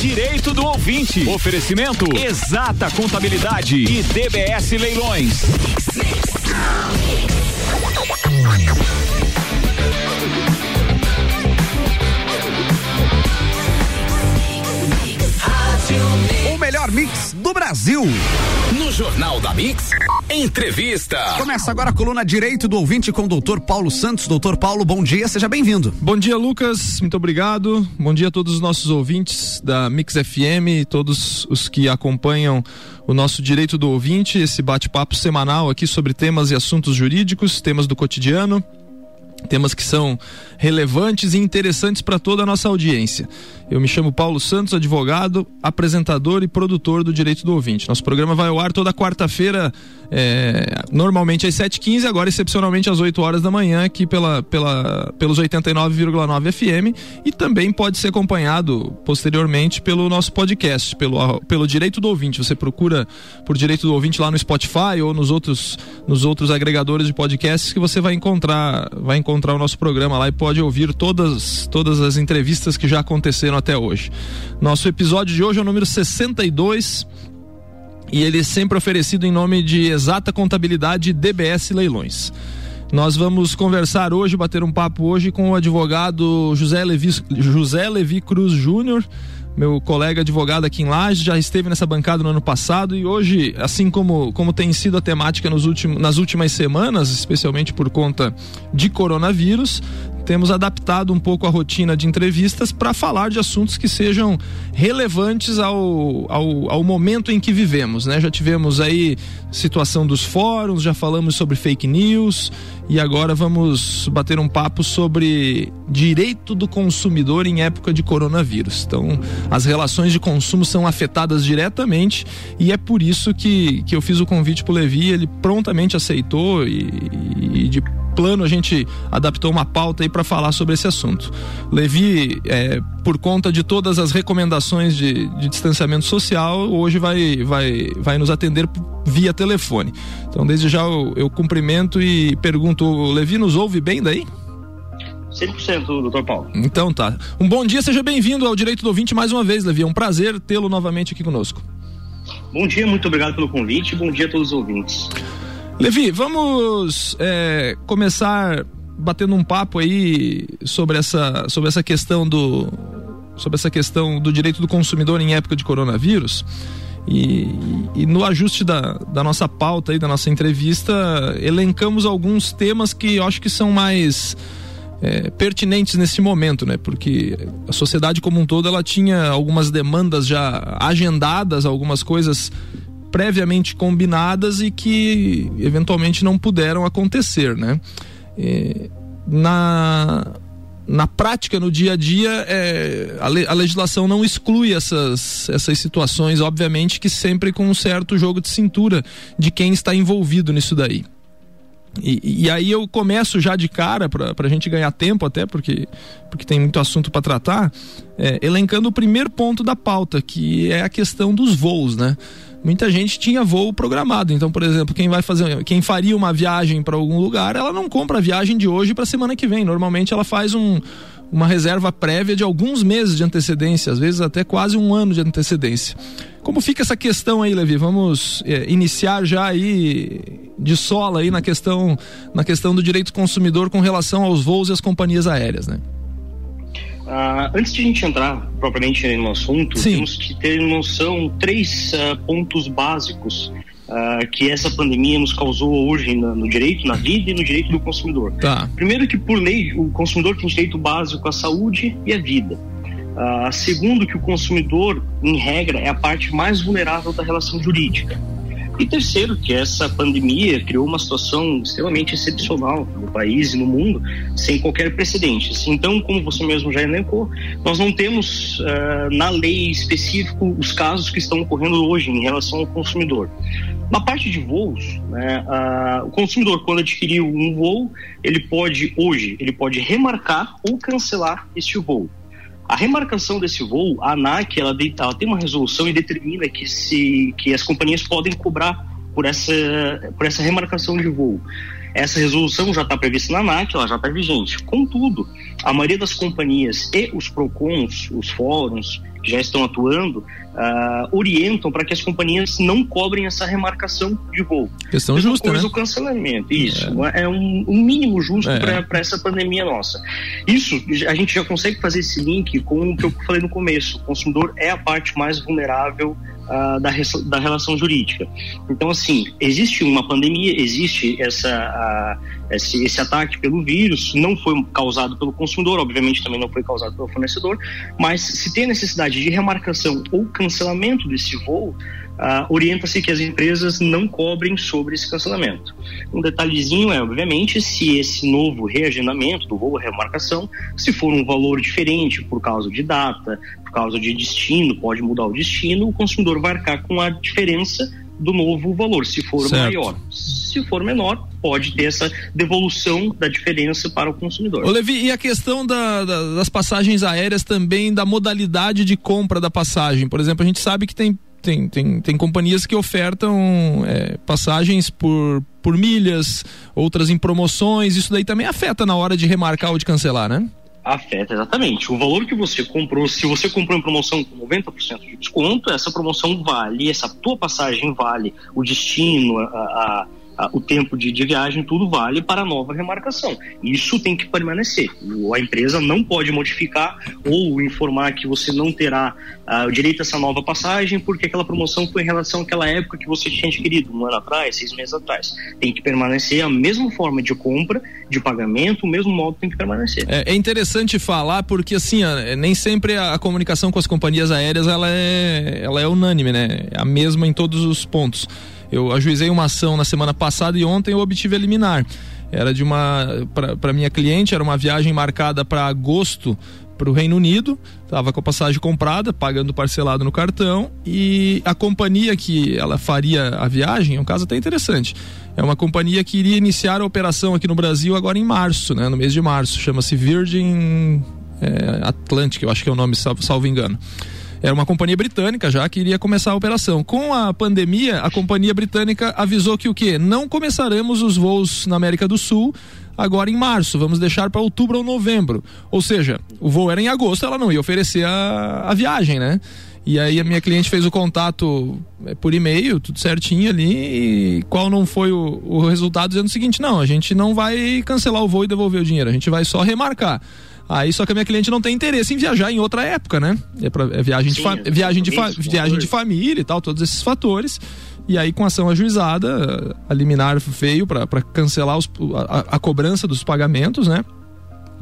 Direito do ouvinte. Oferecimento Exata Contabilidade e DBS Leilões. O melhor mix do Brasil. No Jornal da Mix, entrevista. Começa agora a coluna Direito do Ouvinte com o doutor Paulo Santos. Doutor Paulo, bom dia, seja bem-vindo. Bom dia, Lucas, muito obrigado. Bom dia a todos os nossos ouvintes da Mix FM, todos os que acompanham o nosso Direito do Ouvinte, esse bate-papo semanal aqui sobre temas e assuntos jurídicos, temas do cotidiano temas que são relevantes e interessantes para toda a nossa audiência. Eu me chamo Paulo Santos, advogado, apresentador e produtor do Direito do Ouvinte. Nosso programa vai ao ar toda quarta-feira, é, normalmente às 7h15, agora excepcionalmente às 8 horas da manhã, aqui pela, pela, pelos 89,9 FM e também pode ser acompanhado posteriormente pelo nosso podcast, pelo, pelo Direito do Ouvinte. Você procura por Direito do Ouvinte lá no Spotify ou nos outros, nos outros agregadores de podcasts que você vai encontrar, vai encontrar o nosso programa lá e pode ouvir todas, todas as entrevistas que já aconteceram até hoje. Nosso episódio de hoje é o número 62 e ele é sempre oferecido em nome de Exata Contabilidade DBS Leilões. Nós vamos conversar hoje, bater um papo hoje com o advogado José Levi, José Levi Cruz Júnior meu colega advogado aqui em Lages, já esteve nessa bancada no ano passado e hoje, assim como, como tem sido a temática nos últimos, nas últimas semanas, especialmente por conta de coronavírus, temos adaptado um pouco a rotina de entrevistas para falar de assuntos que sejam relevantes ao, ao, ao, momento em que vivemos, né? Já tivemos aí situação dos fóruns, já falamos sobre fake news e agora vamos bater um papo sobre direito do consumidor em época de coronavírus. Então, as relações de consumo são afetadas diretamente e é por isso que, que eu fiz o convite para o Levi, ele prontamente aceitou e, e de plano a gente adaptou uma pauta aí para falar sobre esse assunto. Levi, é, por conta de todas as recomendações de, de, distanciamento social, hoje vai, vai, vai nos atender via telefone. Então, desde já eu, eu cumprimento e pergunto: Levi nos ouve bem daí? 100%, doutor Paulo. Então tá. Um bom dia, seja bem-vindo ao Direito do Ouvinte mais uma vez, Levi. É um prazer tê-lo novamente aqui conosco. Bom dia, muito obrigado pelo convite. Bom dia a todos os ouvintes. Levi, vamos é, começar batendo um papo aí sobre essa, sobre essa questão do sobre essa questão do direito do consumidor em época de coronavírus. E, e, no ajuste da, da nossa pauta aí, da nossa entrevista, elencamos alguns temas que eu acho que são mais é, pertinentes nesse momento, né? Porque a sociedade como um todo ela tinha algumas demandas já agendadas, algumas coisas previamente combinadas e que eventualmente não puderam acontecer, né? É, na na prática, no dia a dia, é, a, le, a, legislação não exclui essas, essas situações, obviamente que sempre com um certo jogo de cintura de quem está envolvido nisso daí. E, e aí eu começo já de cara, para a gente ganhar tempo até, porque, porque tem muito assunto para tratar, é, elencando o primeiro ponto da pauta, que é a questão dos voos, né? Muita gente tinha voo programado. Então, por exemplo, quem vai fazer, quem faria uma viagem para algum lugar, ela não compra a viagem de hoje para semana que vem. Normalmente ela faz um, uma reserva prévia de alguns meses de antecedência, às vezes até quase um ano de antecedência. Como fica essa questão aí, Levi? Vamos é, iniciar já aí de sola aí na questão, na questão do direito do consumidor com relação aos voos e às companhias aéreas, né? Uh, antes de a gente entrar propriamente no assunto, Sim. temos que ter noção três uh, pontos básicos uh, que essa pandemia nos causou hoje no, no, direito, na vida e no direito do consumidor. Tá. Primeiro que por lei o consumidor tem direito básico à saúde e à vida. segundo que o consumidor, em regra, é a parte mais vulnerável da relação jurídica. E terceiro, que essa pandemia criou uma situação extremamente excepcional no país e no mundo, sem qualquer precedente. Então, como você mesmo já elencou, nós não temos uh, na lei específico os casos que estão ocorrendo hoje em relação ao consumidor. Na parte de voos, né, uh, o consumidor, quando adquiriu um voo, ele pode, hoje, ele pode remarcar ou cancelar este voo. A remarcação desse voo, a ANAC, ela, ela tem uma resolução e determina que, se, que as companhias podem cobrar por essa, por essa remarcação de voo. Essa resolução já está prevista na ANAC, ela já está vigente. Contudo, a maioria das companhias e os PROCONs, os fóruns que já estão atuando, uh, orientam para que as companhias não cobrem essa remarcação de voo. Questão Mesma justa, coisa né? o cancelamento, isso. É, é um, um, mínimo justo é. para essa pandemia nossa. Isso, a gente já consegue fazer esse link com o que eu falei no começo. O consumidor é a parte mais vulnerável uh, da, da relação jurídica. Então, assim, existe uma pandemia, existe essa, uh, esse, esse ataque pelo vírus, não foi causado pelo consumidor, obviamente também não foi causado pelo fornecedor, mas se tem necessidade de remarcação ou cancelamento desse voo, Uh, orienta-se que as empresas não cobrem sobre esse cancelamento. Um detalhezinho é, obviamente, se esse novo reagendamento do voo, remarcação, se for um valor diferente por causa de data, por causa de destino, pode mudar o destino, o consumidor vai arcar com a diferença do novo valor, se for certo. maior. Se for menor, pode ter essa devolução da diferença para o consumidor. Ô Levi, e a questão da, da, das passagens aéreas também, da modalidade de compra da passagem? Por exemplo, a gente sabe que tem tem, tem, tem companhias que ofertam é, passagens por, por milhas, outras em promoções. Isso daí também afeta na hora de remarcar ou de cancelar, né? Afeta, exatamente. O valor que você comprou, se você comprou em promoção com 90% de desconto, essa promoção vale, essa tua passagem vale o destino, a, a o tempo de, de, viagem, tudo vale para a nova remarcação. Isso tem que permanecer. A empresa não pode modificar ou informar que você não terá uh, o direito a essa nova passagem porque aquela promoção foi em relação àquela época que você tinha adquirido, um ano atrás, seis meses atrás. Tem que permanecer a mesma forma de compra, de pagamento, o mesmo modo tem que permanecer. É, é interessante falar porque assim, nem sempre a, a, comunicação com as companhias aéreas ela é, ela é unânime, né? É a mesma em todos os pontos. Eu ajuizei uma ação na semana passada e ontem eu obtive a liminar. Era de uma. Para minha cliente, era uma viagem marcada para agosto para o Reino Unido, estava com a passagem comprada, pagando parcelado no cartão e a companhia que ela faria a viagem, é um caso até interessante. É uma companhia que iria iniciar a operação aqui no Brasil agora em março, né, no mês de março, chama-se Virgin é, Atlantic, eu acho que é o nome, salvo, salvo engano. Era uma companhia britânica já que iria começar a operação. Com a pandemia, a companhia britânica avisou que o quê? Não começaremos os voos na América do Sul agora em março, vamos deixar para outubro ou novembro. Ou seja, o voo era em agosto, ela não ia oferecer a, a viagem, né? E aí a minha cliente fez o contato é, por e-mail, tudo certinho ali, e qual não foi o, o resultado dizendo o seguinte, não, a gente não vai cancelar o voo e devolver o dinheiro, a gente vai só remarcar. Aí só que a minha cliente não tem interesse em viajar em outra época, né? É, pra, é viagem, Sim, de, viagem, de, viagem de família e tal, todos esses fatores. E aí, com ação ajuizada, a liminar veio para cancelar os, a, a, cobrança dos pagamentos, né?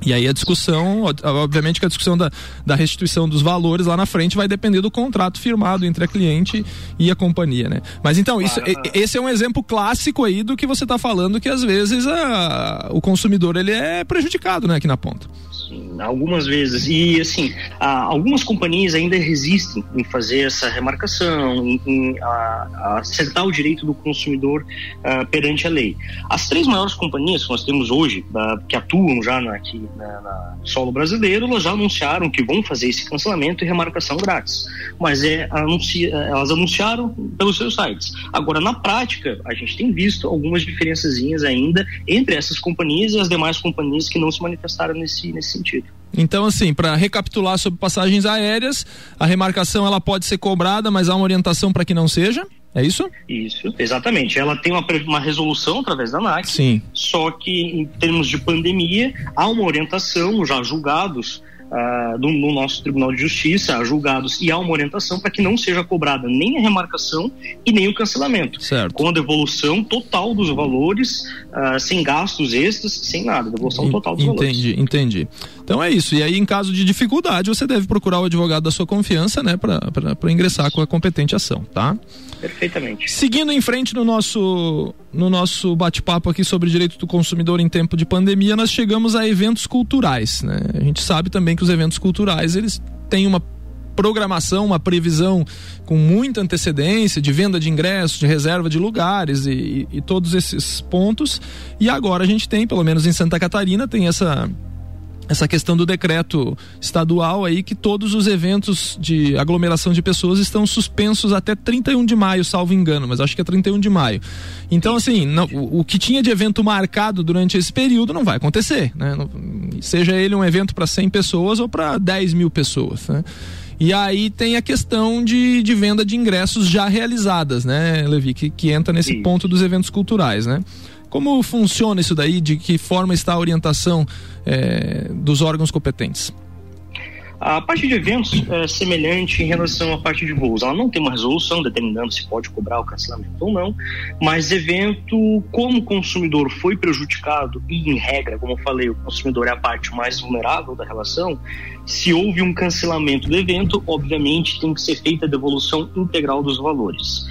E aí a discussão, obviamente que a discussão da, da restituição dos valores lá na frente vai depender do contrato firmado entre a cliente e a companhia, né? Mas então, isso, esse é um exemplo clássico aí do que você está falando, que às vezes a, o consumidor ele é prejudicado, né, aqui na ponta. Sim, algumas vezes. E assim, algumas companhias ainda resistem em fazer essa remarcação, em, em a, acertar o direito do consumidor uh, perante a lei. As três maiores companhias que nós temos hoje, uh, que atuam já na, aqui na, na, solo brasileiro, elas já anunciaram que vão fazer esse cancelamento e remarcação grátis. Mas é, anuncia, elas anunciaram pelos seus sites. Agora, na prática, a gente tem visto algumas diferençazinhas ainda entre essas companhias e as demais companhias que não se manifestaram nesse, nesse sentido. Então, assim, para recapitular sobre passagens aéreas, a remarcação ela pode ser cobrada, mas há uma orientação para que não seja? É isso? Isso, exatamente. Ela tem uma, uma resolução através da ANAC. Sim. Só que, em termos de pandemia, há uma orientação, já julgados uh, no, no, nosso Tribunal de Justiça, julgados, e há uma orientação para que não seja cobrada nem a remarcação e nem o cancelamento. Certo. Com a devolução total dos valores, uh, sem gastos extras, sem nada, devolução total dos entendi, valores. Entendi, entendi. Então é isso. E aí, em caso de dificuldade, você deve procurar o advogado da sua confiança, né, para ingressar com a competente ação, tá? Perfeitamente. Seguindo em frente no nosso, no nosso bate-papo aqui sobre direito do consumidor em tempo de pandemia, nós chegamos a eventos culturais. Né? A gente sabe também que os eventos culturais eles têm uma programação, uma previsão com muita antecedência de venda de ingressos, de reserva de lugares e, e, e todos esses pontos. E agora a gente tem, pelo menos em Santa Catarina, tem essa essa questão do decreto estadual aí que todos os eventos de aglomeração de pessoas estão suspensos até 31 de maio, salvo engano, mas acho que é 31 de maio. Então, assim, não, o, o, que tinha de evento marcado durante esse período não vai acontecer, né? Não, seja ele um evento para 100 pessoas ou para 10 mil pessoas, né? E aí tem a questão de, de venda de ingressos já realizadas, né, Levi, que, que entra nesse Sim. ponto dos eventos culturais, né? Como funciona isso daí? De que forma está a orientação é, dos órgãos competentes? A parte de eventos é semelhante em relação à parte de voos. Ela não tem uma resolução determinando se pode cobrar o cancelamento ou não, mas evento, como o consumidor foi prejudicado, e em regra, como eu falei, o consumidor é a parte mais vulnerável da relação, se houve um cancelamento do evento, obviamente tem que ser feita a devolução integral dos valores.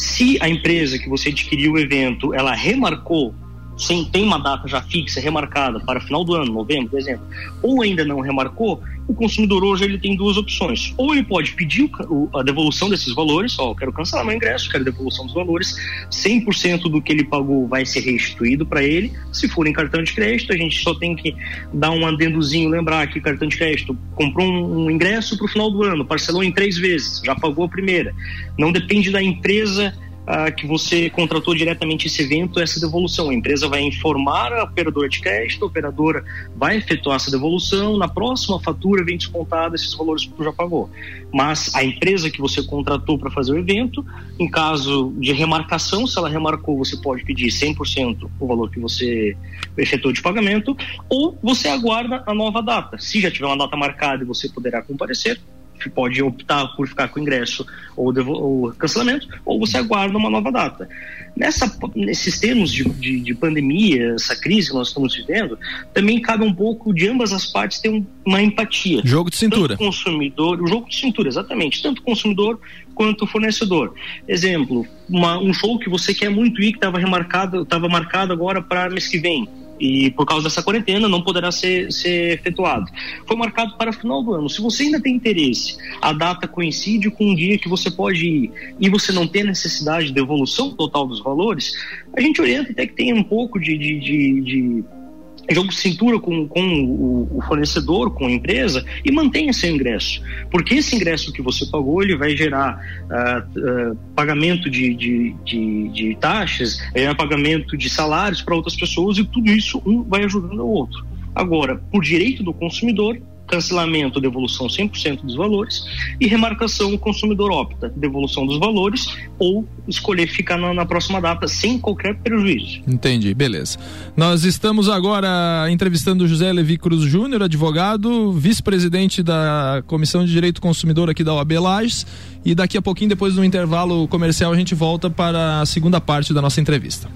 Se a empresa que você adquiriu o evento, ela remarcou sem tem uma data já fixa, remarcada para final do ano, novembro, dezembro, ou ainda não remarcou, o consumidor hoje ele tem duas opções. Ou ele pode pedir o, a devolução desses valores, ó, quero cancelar meu ingresso, quero devolução dos valores, 100% do que ele pagou vai ser restituído para ele. Se for em cartão de crédito, a gente só tem que dar um adendozinho, lembrar que cartão de crédito comprou um ingresso para o final do ano, parcelou em três vezes, já pagou a primeira. Não depende da empresa ah, que você contratou diretamente esse evento, essa devolução. A empresa vai informar a operadora de crédito, a operadora vai efetuar essa devolução, na próxima fatura vem descontado esses valores que você já pagou. Mas a empresa que você contratou para fazer o evento, em caso de remarcação, se ela remarcou, você pode pedir 100% o valor que você efetuou de pagamento, ou você aguarda a nova data. Se já tiver uma data marcada e você poderá comparecer, pode optar por ficar com ingresso ou, ou cancelamento, ou você aguarda uma nova data. Nessa, nesses termos de, de, de, pandemia, essa crise que nós estamos vivendo, também cabe um pouco de ambas as partes ter um, uma empatia. Jogo de cintura. Tanto consumidor, o jogo de cintura, exatamente. Tanto consumidor quanto fornecedor. Exemplo, uma, um show que você quer muito ir, que estava remarcado, estava marcado agora para mês que vem e por causa dessa quarentena não poderá ser, ser efetuado. Foi marcado para o final do ano. Se você ainda tem interesse, a data coincide com um dia que você pode ir e você não tem necessidade de devolução total dos valores, a gente orienta até que tenha um pouco de, de, de, de jogo de cintura com, com o, o, fornecedor, com a empresa e mantenha seu ingresso. Porque esse ingresso que você pagou, ele vai gerar uh, uh, pagamento de, de, de, de taxas, é, pagamento de salários para outras pessoas e tudo isso um vai ajudando o outro. Agora, por direito do consumidor, cancelamento, devolução 100% dos valores e remarcação, o consumidor opta, devolução dos valores ou escolher ficar na, na, próxima data sem qualquer prejuízo. Entendi, beleza. Nós estamos agora entrevistando José Levi Cruz Júnior, advogado, vice-presidente da Comissão de Direito Consumidor aqui da OAB Lages e daqui a pouquinho, depois do intervalo comercial, a gente volta para a segunda parte da nossa entrevista.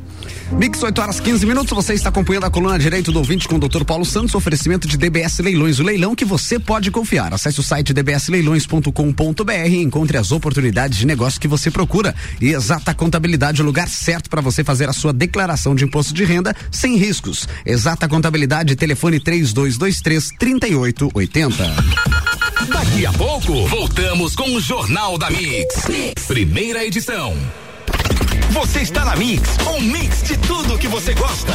Mix 8 horas 15 minutos, você está acompanhando a coluna Direito do Ouvinte com o Dr. Paulo Santos, oferecimento de DBS Leilões, o leilão que você pode confiar. Acesse o site dbsleilões.com.br e encontre as oportunidades de negócio que você procura. E Exata Contabilidade, o lugar certo para você fazer a sua declaração de imposto de renda sem riscos. Exata Contabilidade, telefone 3223 3880. Daqui a pouco, voltamos com o Jornal da mix. Primeira edição. Você está na Mix, um mix de tudo que você gosta.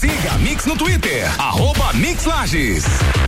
Siga a Mix no Twitter, arroba Mix Lages.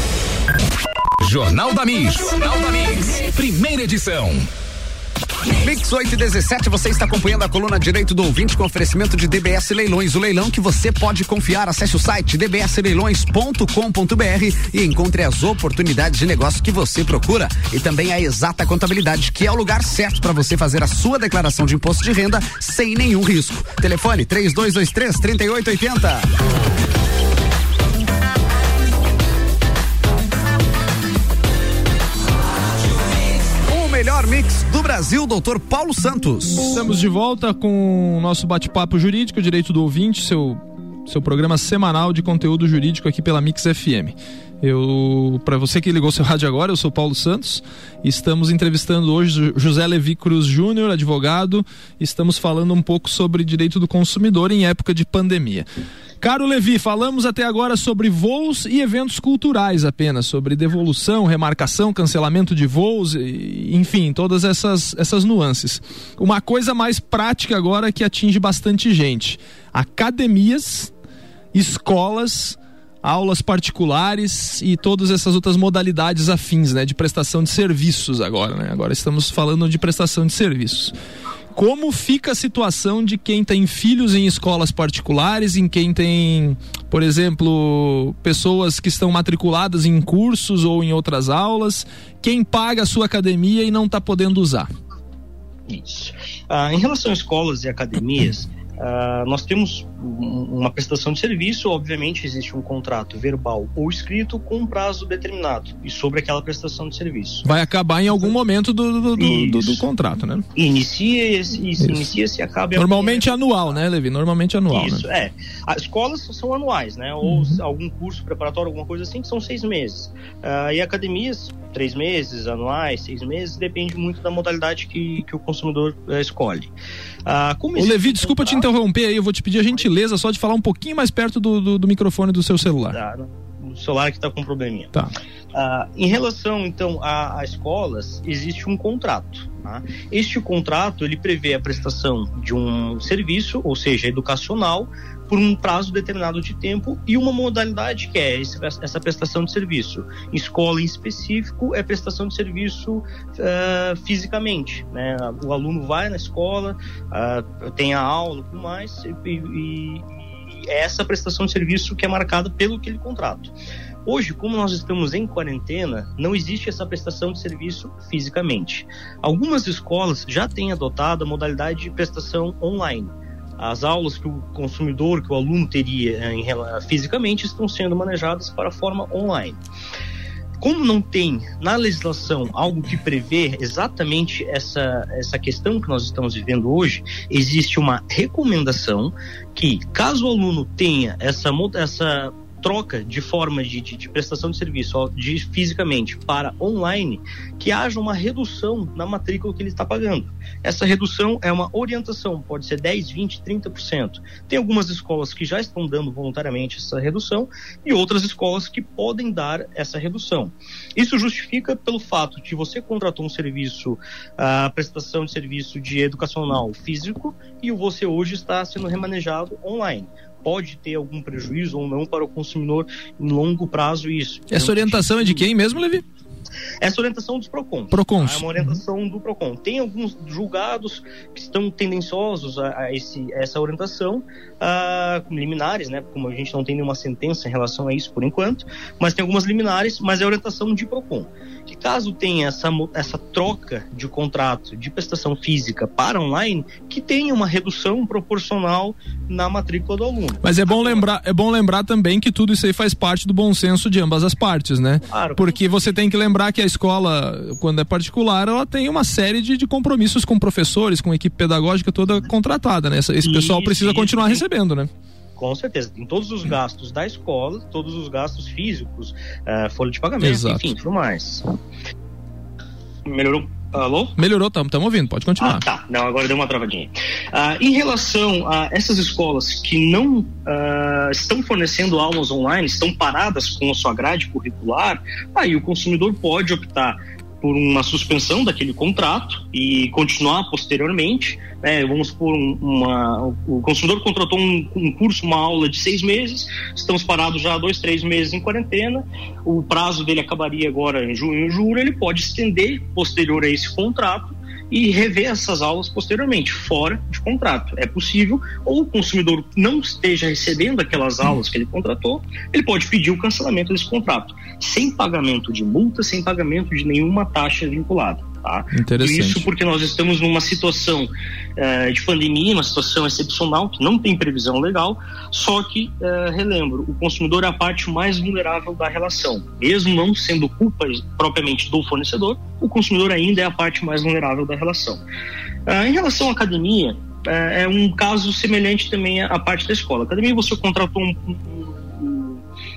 Jornal da Mix. Jornal da Mix. Primeira edição. Mix 8 e 17, você está acompanhando a coluna Direito do Ouvinte com oferecimento de DBS Leilões, o leilão que você pode confiar. Acesse o site dbsleilões.com.br e encontre as oportunidades de negócio que você procura e também a exata contabilidade, que é o lugar certo para você fazer a sua declaração de imposto de renda sem nenhum risco. Telefone 3223 3880. Melhor mix do Brasil, doutor Paulo Santos. Estamos de volta com o nosso bate-papo jurídico, Direito do Ouvinte, seu, seu programa semanal de conteúdo jurídico aqui pela Mix FM. Eu, para você que ligou seu rádio agora, eu sou Paulo Santos. Estamos entrevistando hoje José Levi Cruz Júnior, advogado. Estamos falando um pouco sobre direito do consumidor em época de pandemia. Caro Levi, falamos até agora sobre voos e eventos culturais apenas, sobre devolução, remarcação, cancelamento de voos, enfim, todas essas, essas nuances. Uma coisa mais prática agora que atinge bastante gente: academias, escolas, aulas particulares e todas essas outras modalidades afins, né, de prestação de serviços agora, né? Agora estamos falando de prestação de serviços. Como fica a situação de quem tem filhos em escolas particulares, em quem tem, por exemplo, pessoas que estão matriculadas em cursos ou em outras aulas, quem paga a sua academia e não está podendo usar? Isso. Ah, em relação a escolas e academias, Uh, nós temos uma prestação de serviço, obviamente existe um contrato verbal ou escrito com um prazo determinado e sobre aquela prestação de serviço. Vai acabar em algum momento do, do, do, do, contrato, né? Inicia se inicia se acaba. Normalmente anual, né, Levi? Normalmente anual. Isso, né? é. As escolas são anuais, né? Ou uhum. algum curso preparatório, alguma coisa assim, que são seis meses. Uh, e academias, três meses, anuais, seis meses, depende muito da modalidade que, que o consumidor uh, escolhe. Ah, Ô, Levi, desculpa te interromper aí, eu vou te pedir a gentileza só de falar um pouquinho mais perto do, do, do microfone do seu celular. Tá, o celular que está com probleminha. Tá. Ah, em relação, então, a, a escolas, existe um contrato. Tá? Este contrato, ele prevê a prestação de um serviço, ou seja, educacional, por um prazo determinado de tempo e uma modalidade que é essa prestação de serviço. Escola em específico é prestação de serviço uh, fisicamente. Né? O aluno vai na escola, uh, tem a aula tudo mais, e, e, e é essa prestação de serviço que é marcada pelo aquele contrato. Hoje, como nós estamos em quarentena, não existe essa prestação de serviço fisicamente. Algumas escolas já têm adotado a modalidade de prestação online as aulas que o consumidor, que o aluno teria eh, em, fisicamente, estão sendo manejadas para forma online. Como não tem na legislação algo que prevê exatamente essa, essa questão que nós estamos vivendo hoje, existe uma recomendação que, caso o aluno tenha essa, essa troca de forma de, de, de, prestação de serviço de fisicamente para online, que haja uma redução na matrícula que ele está pagando. Essa redução é uma orientação, pode ser 10, 20, 30%. Tem algumas escolas que já estão dando voluntariamente essa redução e outras escolas que podem dar essa redução. Isso justifica pelo fato de você contratou um serviço, a prestação de serviço de educacional físico e você hoje está sendo remanejado online pode ter algum prejuízo ou não para o consumidor em longo prazo isso. Essa orientação é de quem mesmo, Levi? Essa orientação dos PROCONs. PROCONs. Tá? É uma orientação do PROCON. Tem alguns julgados que estão tendenciosos a, a, esse, a essa orientação, uh, liminares, né? Como a gente não tem nenhuma sentença em relação a isso por enquanto, mas tem algumas liminares, mas é a orientação de PROCON. Caso tenha essa, essa troca de contrato de prestação física para online, que tenha uma redução proporcional na matrícula do aluno. Mas é bom lembrar, é bom lembrar também que tudo isso aí faz parte do bom senso de ambas as partes, né? Claro. Porque você tem que lembrar que a escola, quando é particular, ela tem uma série de, de compromissos com professores, com equipe pedagógica toda contratada, né? Esse, esse pessoal precisa continuar recebendo, né? Com certeza, tem todos os gastos da escola, todos os gastos físicos, uh, folha de pagamento, Exato. enfim, tudo mais. Melhorou? Alô? Melhorou, estamos ouvindo, pode continuar. Ah, tá. Não, agora deu uma travadinha. Ah, em relação a essas escolas que não ah, estão fornecendo aulas online, estão paradas com a sua grade curricular, aí o consumidor pode optar por uma suspensão daquele contrato e continuar posteriormente. Né, vamos por uma, o consumidor contratou um, um, curso, uma aula de seis meses, estamos parados já há dois, três meses em quarentena, o prazo dele acabaria agora em junho, julho, ele pode estender posterior a esse contrato e rever essas aulas posteriormente, fora de contrato. É possível, ou o consumidor não esteja recebendo aquelas aulas que ele contratou, ele pode pedir o cancelamento desse contrato, sem pagamento de multa, sem pagamento de nenhuma taxa vinculada. Tá? Isso porque nós estamos numa situação uh, de pandemia, uma situação excepcional, que não tem previsão legal, só que, uh, relembro, o consumidor é a parte mais vulnerável da relação. Mesmo não sendo culpa propriamente do fornecedor, o consumidor ainda é a parte mais vulnerável da relação. Uh, em relação à academia, é um caso semelhante também à parte da escola. A academia você contratou um,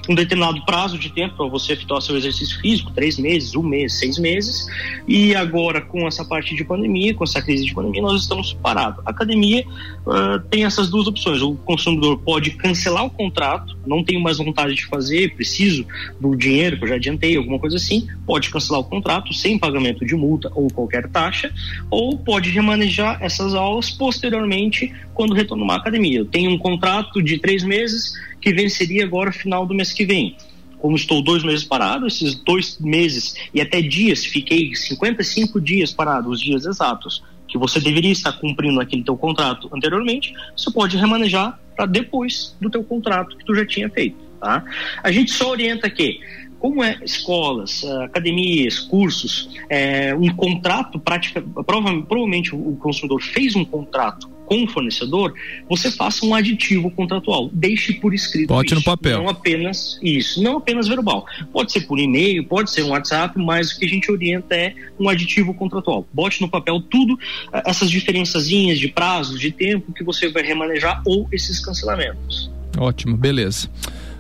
um determinado prazo de tempo para você efetuar seu exercício físico, três meses, um mês, seis meses, e agora com essa parte de pandemia, com essa crise de pandemia, nós estamos parados. A academia uh, tem essas duas opções, o consumidor pode cancelar o contrato, não tenho mais vontade de fazer, preciso do dinheiro que eu já adiantei, alguma coisa assim, pode cancelar o contrato sem pagamento de multa ou qualquer taxa, ou pode remanejar essas aulas posteriormente quando retornar à academia. Eu tenho um contrato de três meses, que venceria agora final do mês que vem. Como estou dois meses parado, esses dois meses e até dias, fiquei 55 dias parado, os dias exatos, que você deveria estar cumprindo aquele teu contrato anteriormente, você pode remanejar para depois do teu contrato que tu já tinha feito, tá? A gente só orienta que como é escolas, academias, cursos, é, um contrato prática, provavelmente o consumidor fez um contrato com o fornecedor, você faça um aditivo contratual. Deixe por escrito. Bote isso, no papel. Não apenas isso, não apenas verbal. Pode ser por e-mail, pode ser um WhatsApp, mas o que a gente orienta é um aditivo contratual. Bote no papel tudo, eh, essas diferençazinhas de prazos, de tempo que você vai remanejar ou esses cancelamentos. Ótimo, beleza.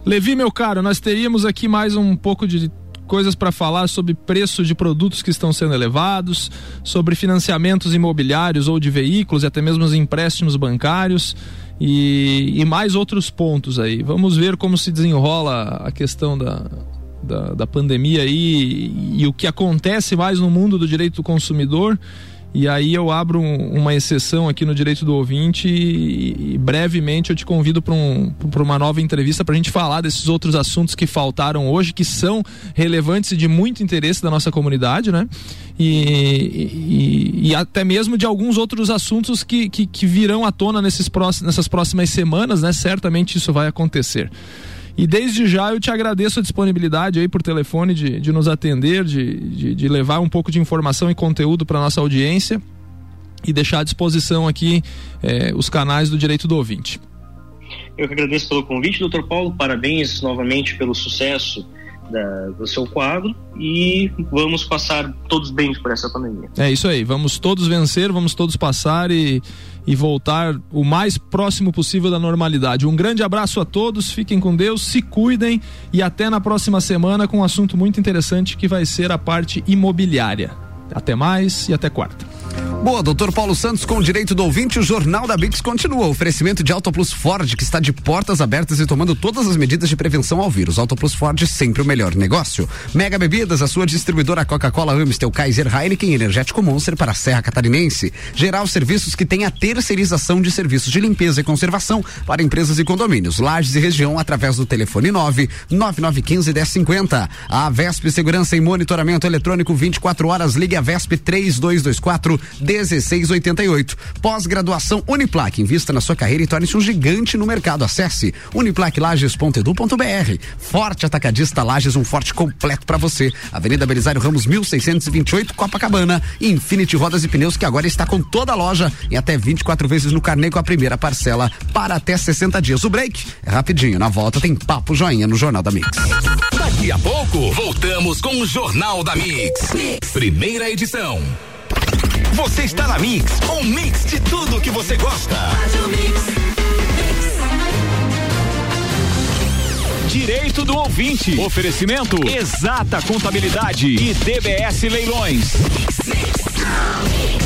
Levi, meu caro, nós teríamos aqui mais um pouco de coisas para falar sobre preço de produtos que estão sendo elevados, sobre financiamentos imobiliários ou de veículos e até mesmo os empréstimos bancários e, e mais outros pontos aí. Vamos ver como se desenrola a questão da, da, da pandemia aí e, e o que acontece mais no mundo do direito do consumidor e aí eu abro um, uma exceção aqui no direito do ouvinte e, e brevemente eu te convido para um, uma nova entrevista para a gente falar desses outros assuntos que faltaram hoje, que são relevantes e de muito interesse da nossa comunidade, né? E, e, e até mesmo de alguns outros assuntos que, que, que virão à tona nesses próximos, nessas próximas semanas, né? Certamente isso vai acontecer. E desde já eu te agradeço a disponibilidade aí por telefone de, de nos atender, de, de, de levar um pouco de informação e conteúdo para nossa audiência e deixar à disposição aqui eh, os canais do Direito do Ouvinte. Eu que agradeço pelo convite, doutor Paulo. Parabéns novamente pelo sucesso da, do seu quadro e vamos passar todos bem por essa pandemia. É isso aí, vamos todos vencer, vamos todos passar e, e voltar o mais próximo possível da normalidade. Um grande abraço a todos, fiquem com Deus, se cuidem e até na próxima semana com um assunto muito interessante que vai ser a parte imobiliária. Até mais e até quarta. Boa, doutor Paulo Santos, com direito do ouvinte, o Jornal da Bix continua. Oferecimento de Auto Plus Ford, que está de portas abertas e tomando todas as medidas de prevenção ao vírus. Auto Plus Ford, sempre o melhor negócio. Mega Bebidas, a sua distribuidora Coca-Cola, Amstel, Kaiser, Heineken Energético Monster para a Serra Catarinense. Geral Serviços, que tem a terceirização de serviços de limpeza e conservação para empresas e condomínios. Lages e região, através do telefone 9 9915 1050. A Vesp Segurança e Monitoramento Eletrônico 24 horas, ligue a Vesp 3224 1688. Pós-graduação Uniplac. Invista na sua carreira e torne-se um gigante no mercado. Acesse uniplaclages.edu.br. Forte Atacadista Lages, um forte completo para você. Avenida Belisário Ramos 1628, Copacabana. Infinity Rodas e Pneus, que agora está com toda a loja em até 24 vezes no carnê com a primeira parcela para até 60 dias. O break é rapidinho. Na volta tem papo joinha no Jornal da Mix. Daqui a pouco, voltamos com o Jornal da Mix. Mix. Primeira edição. Você está na Mix, um mix de tudo que você gosta. Direito do ouvinte. Oferecimento Exata Contabilidade e DBS Leilões. Mix, mix.